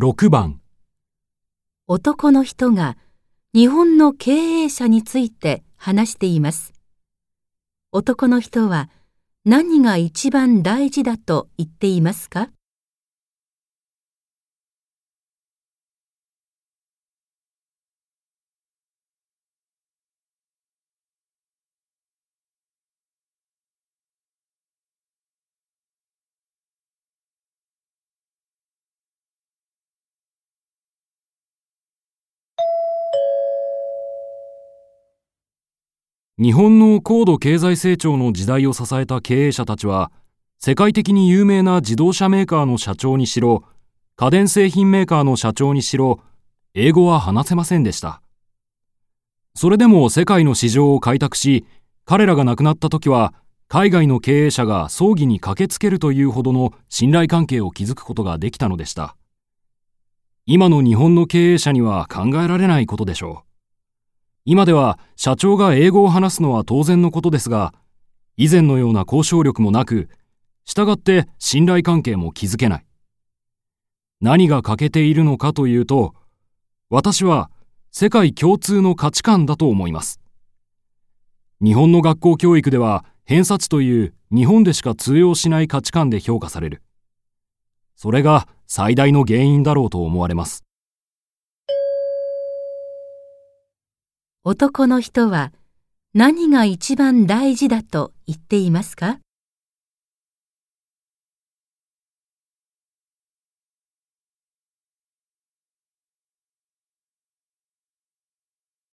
6番男の人が日本の経営者について話しています。男の人は何が一番大事だと言っていますか？日本の高度経済成長の時代を支えた経営者たちは世界的に有名な自動車メーカーの社長にしろ家電製品メーカーの社長にしろ英語は話せませんでした。それでも世界の市場を開拓し彼らが亡くなった時は海外の経営者が葬儀に駆けつけるというほどの信頼関係を築くことができたのでした。今の日本の経営者には考えられないことでしょう。今では社長が英語を話すのは当然のことですが、以前のような交渉力もなく、従って信頼関係も築けない。何が欠けているのかというと、私は世界共通の価値観だと思います。日本の学校教育では偏差値という日本でしか通用しない価値観で評価される。それが最大の原因だろうと思われます。男の人は何が一番大事だと言っていますか？